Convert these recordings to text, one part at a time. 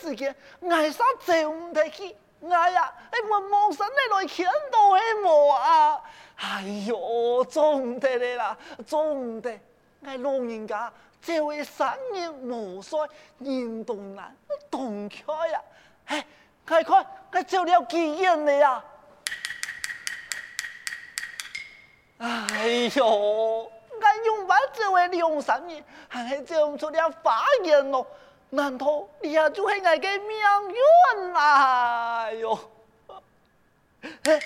春阴阴的时间，爱上走唔得起，哎呀，哎，我望上你来看到的么啊？哎呦，做唔得的啦，做唔得！哎，老人家，这位三年无衰，人动难，动开呀！哎，快快，快走了几年了呀？哎呦，俺用完这位两三年，还走唔出了法眼咯。难道你也就是我的命运啊？哟，哎，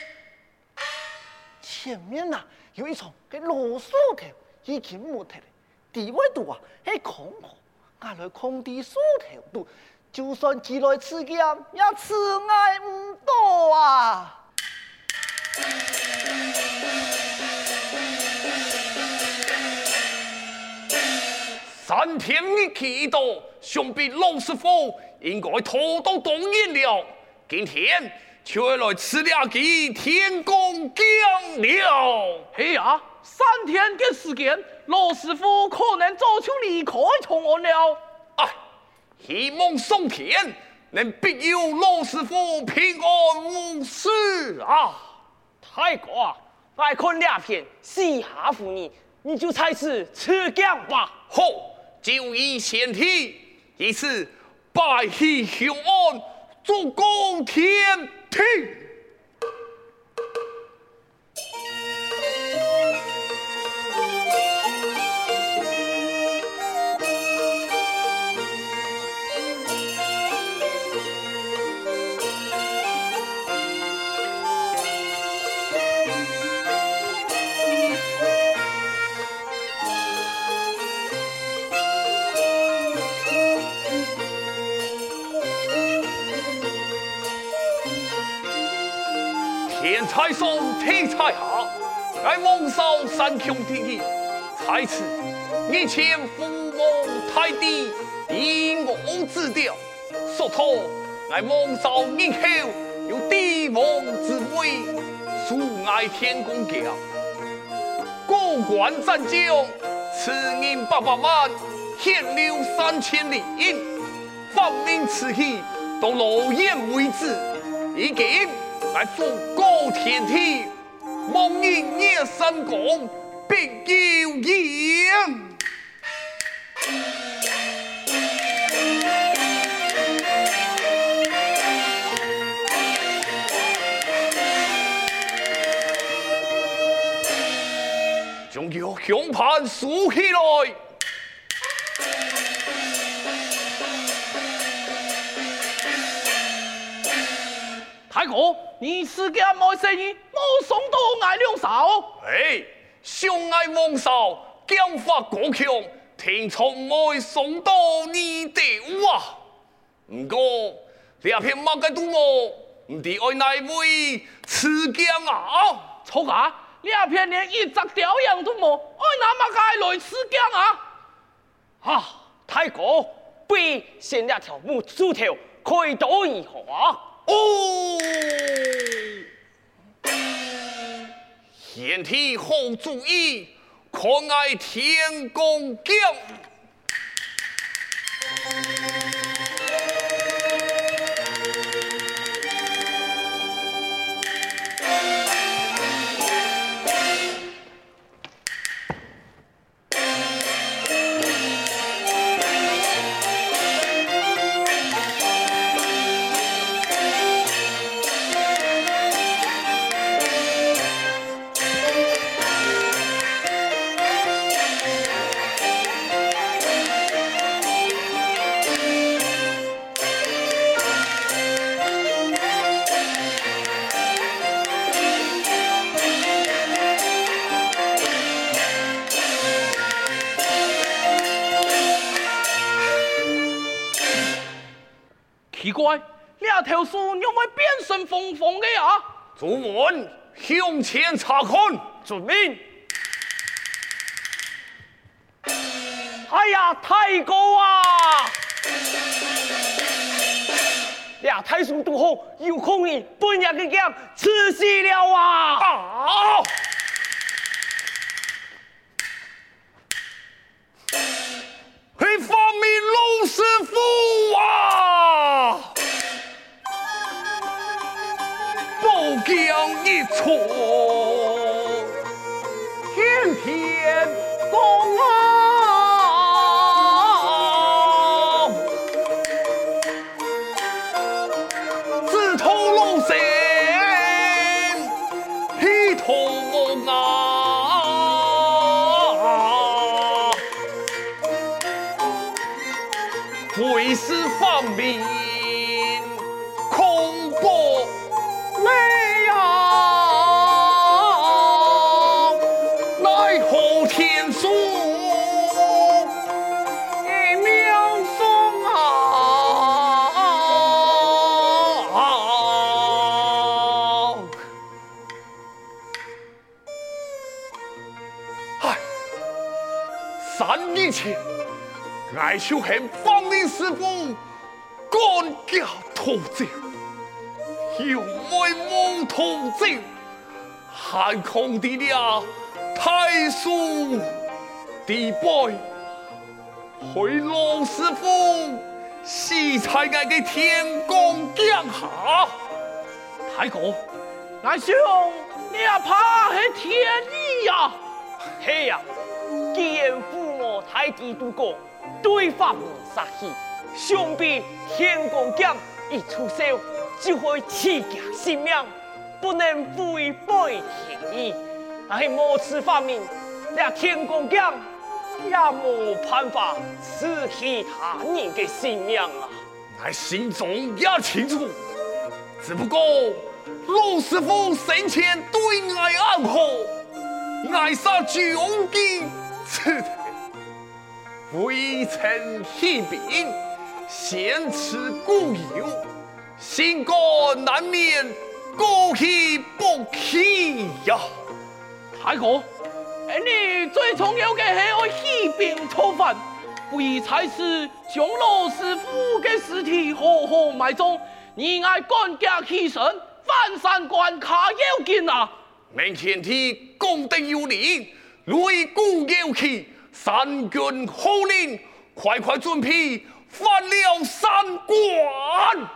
前面呐、啊、有一丛个罗树头，已经没得了。地位度啊，嘿空空，俺来空地树头度，就算几来吃盐，也刺爱唔到三天一祈祷，想必老师傅应该偷到动员了。今天却来吃两记天公降了。嘿呀，三天的时间，老师傅可能早就离开长安了。哎，希望上天能庇佑老师傅平安无事啊！太过，爱看两片，西夏妇女，你就猜是吃姜吧。好。就以前提，以此拜喜雄安，祝公天庭。天才下，爱蒙受三兄弟弟，在此以前父母太帝以我之调，所托爱蒙受以后有帝王之位，数爱天公教，过关斩将，赐银八百万，献六三千里，方明此去到罗燕为止，已经。来祝高天庭，蒙迎叶三公，必有言。将叫香盘竖起来。大哥，你是个么生意？我送到爱两嫂。哎，相爱王嫂，讲法国强，听从我送到你的话。不过，两片马该赌我，唔知爱哪位持将啊？错啊！两片连一只雕样都冇，爱，那么该来吃惊啊！啊，太哥，不如先两条木猪头开刀一下。哦，贤弟好主意，可爱天公讲。两条树有冇变身凤凰的呀？主文向前查看，遵命。哎呀，太高啊！呀太叔都好，有空你半夜嘅剑刺死了啊！啊！去发明老师傅错。爱就向方明师傅赶驾逃走，又为梦逃走，还空的了太叔弟辈，回老师傅喜才爱给天公降下，太哥，俺兄你也怕系天意呀？嘿呀，既然父母太低都过。对方杀气，想必天公剑一出手就会弃家性命，不能违背天意。但系莫此方面，那天公剑也冇办法赐其他人嘅性命啊！我心中也清楚，只不过陆师傅生前对我暗好，爱杀九弟此。未曾起兵，先吃故友，心肝难免过去不去呀。太哥，你最重要的是要起兵造反，不宜才是将老师傅的尸体好好埋葬，你爱赶家起身，翻山关卡要紧啊！明天天功德有灵，擂鼓有气。三军号令，快快准备翻了三关。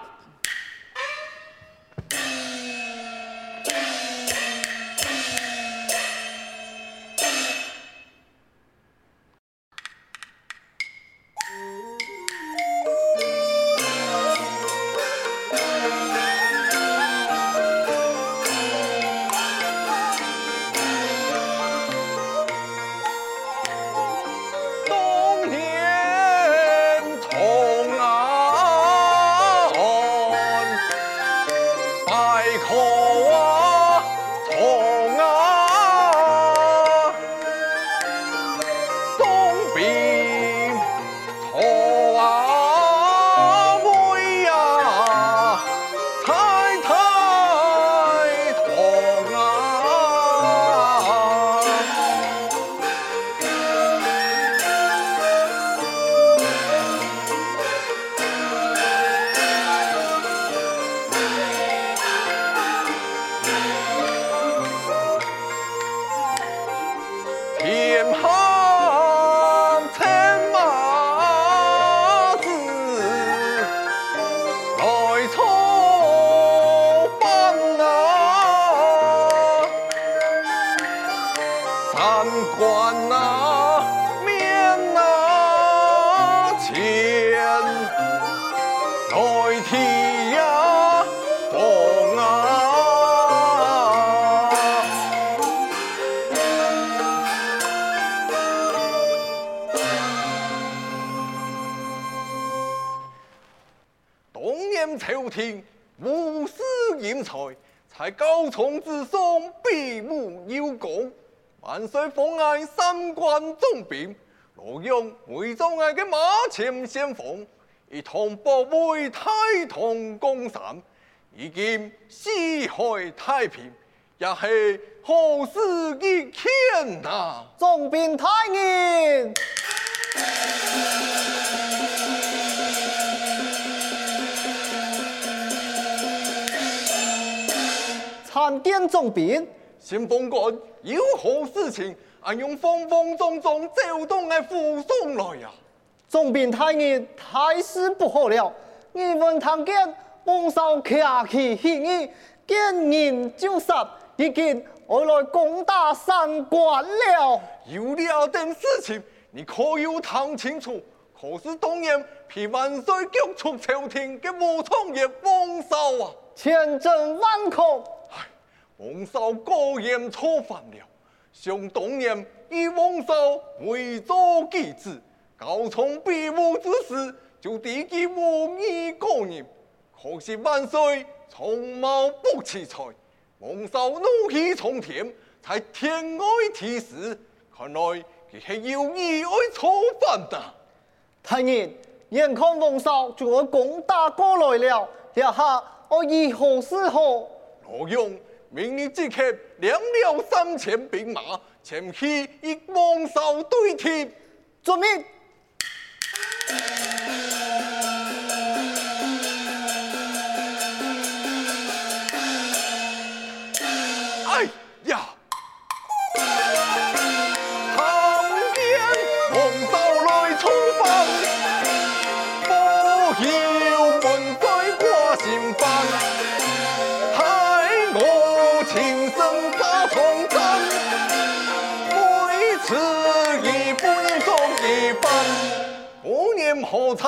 万岁封爱三关总兵，洛阳为咗爱嘅马前先锋，以同保卫太同江山，以今四海太平，也系好事一件呐。总兵大人。参见总兵，先锋官有何事情？俺用风风中中走动来护送来呀！总兵大人，大事不好了！你们听见王少客气起义，见人就杀，已经我来攻打三关了。有了点事情，你可有谈清楚？可是当年被万岁逐出朝廷的武昌爷王少啊，千真万确。王少果然错犯了。想当年以王少为做继子，高崇比武之时，就提及无义过人。可惜万岁从貌不弃才，王少怒气冲天，才天外提示。看来佢系有意爱错犯的。太人，眼看王少就要攻打过来了，下下我以何是何？罗勇。明日即刻两了三千兵马前去与王少对敌，遵命。好菜。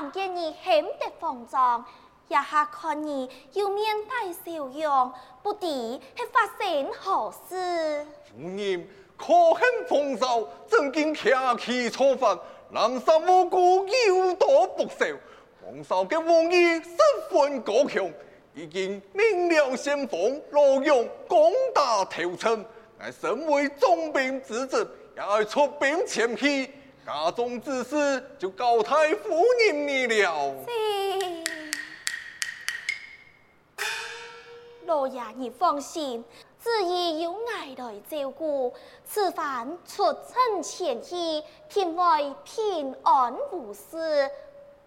看见你很得慌张，一下看你又面带笑容，不敌系发生何事？夫人可恨风骚，曾经客气错犯，南沙无辜有多不赦。王少嘅王意十分高强，已经明了先锋，洛阳攻打投诚。俺身为总兵之职，也要出兵前去。家中之事就交太夫人你了。老爷你放心，自己有爱来照顾，此番出征前去，天外平安无事，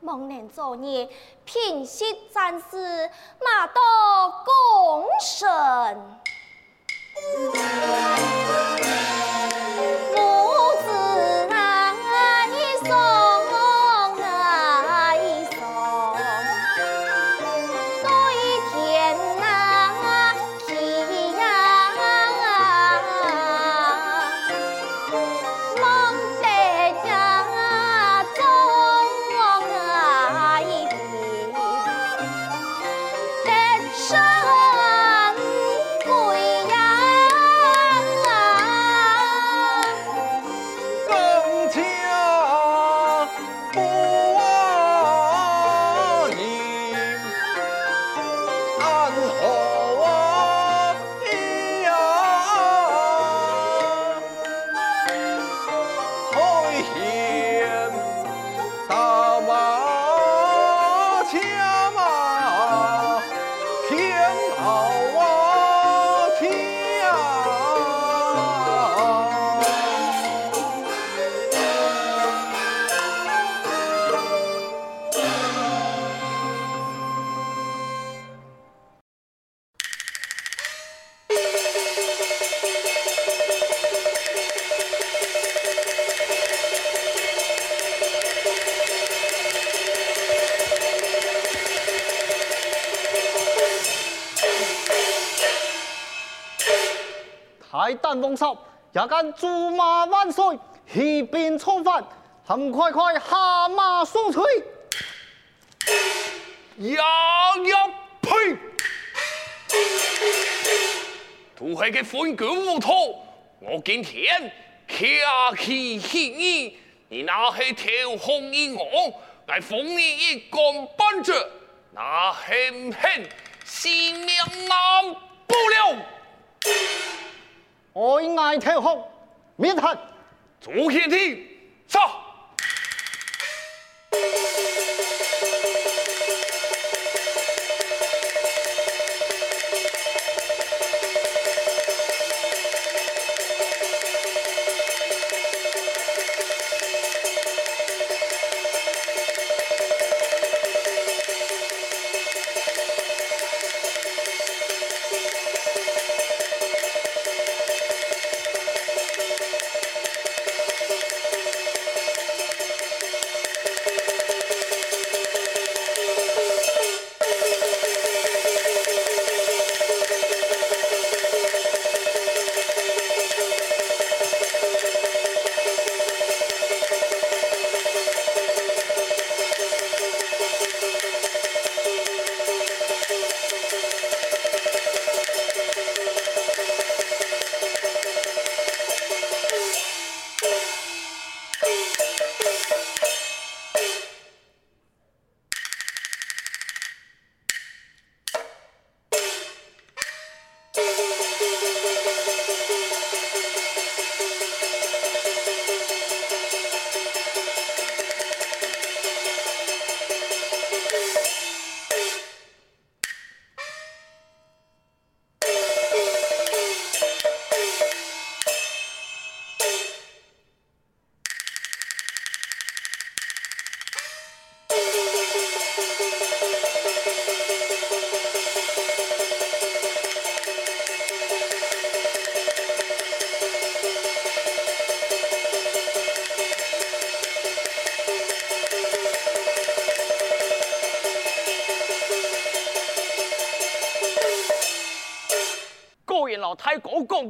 望能做孽，平息战事，马到功成。大胆王嫂，也敢竹马万岁，起兵造反，还快快下马送退！呀呀呸！都系个昏君无头，我今天客气起义，你那系挑红一王，来封你一官半职，那恨恨性命难保了。我应该挑红，免谈。朱天庭，上。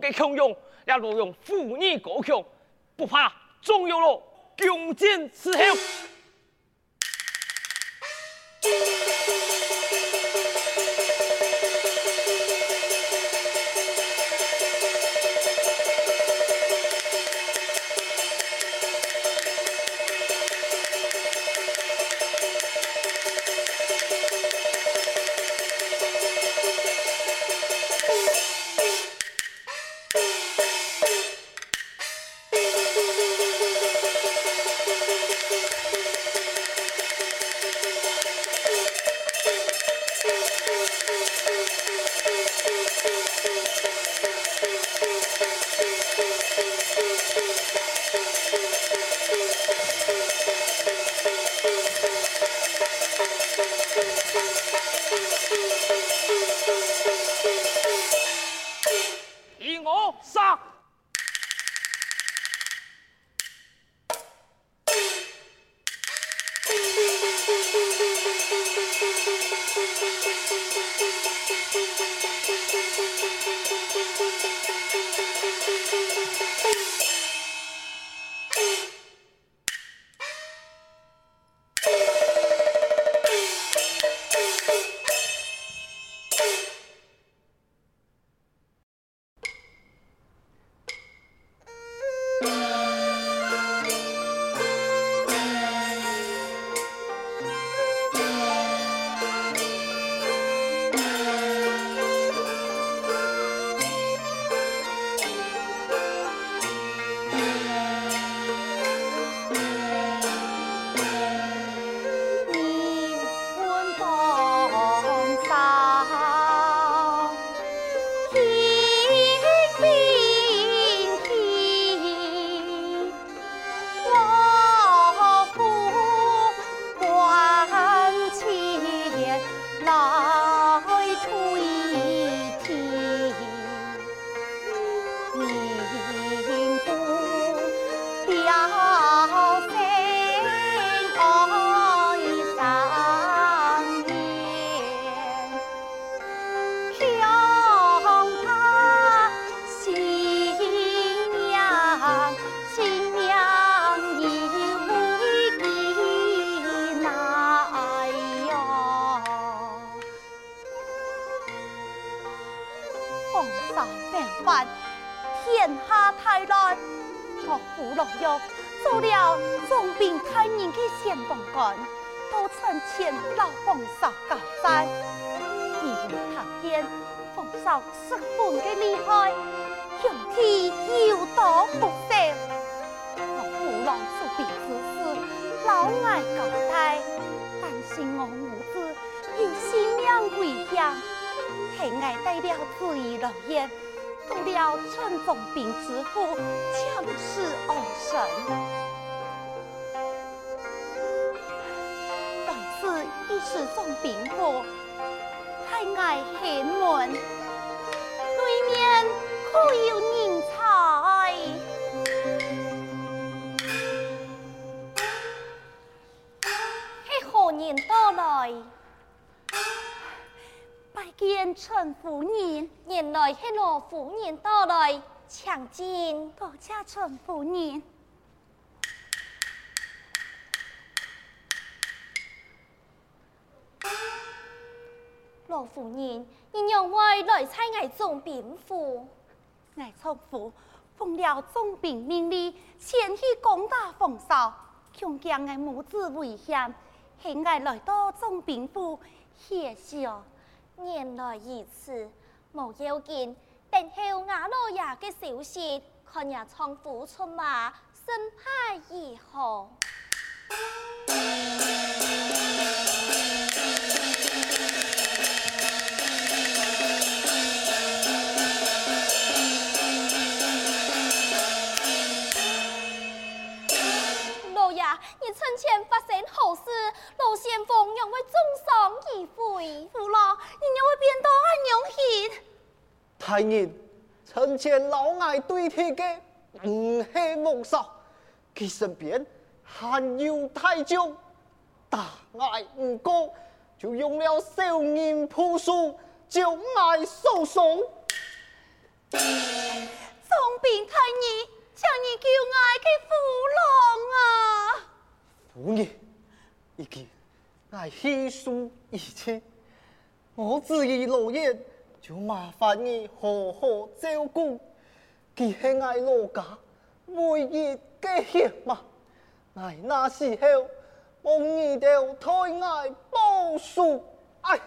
嘅强用，也如用妇女高强，不怕中有咯，共进伺候。下大乱。我父老幼做了重病太人的先锋官，都曾前老丰收交战，你会看见丰收十分的厉害，勇气又多不少。我父老出殡之时，老爱交代，担心我母子有性命危险，系爱带了旨意来言。得了春风病之苦，强势而生。但是一时中病火，太爱寒门，对面可有人才？嘿，何人到来？拜见陈夫人，原来系罗夫人到来，抢进。多谢陈夫人。罗夫人，你让我来参加重病府。我从府奉了总兵命令，前去攻打丰收，恐惊我母子危险，现我来到总兵府歇息。年来如此，无要紧。等候瓦洛亚嘅消息，看日仓库出马，身派如何？太人，从前老爱对天嘅唔系梦少，其身边还有太将，大爱唔过，就用了小人朴素，就爱收手。总兵太爷，请你叫爱嘅父老啊！夫人，已经爱悉数已清，我自己罗燕。就麻烦你好好照顾，佢系爱老家唯一嘅血脉，爱那时候望你哋太爱报数。哎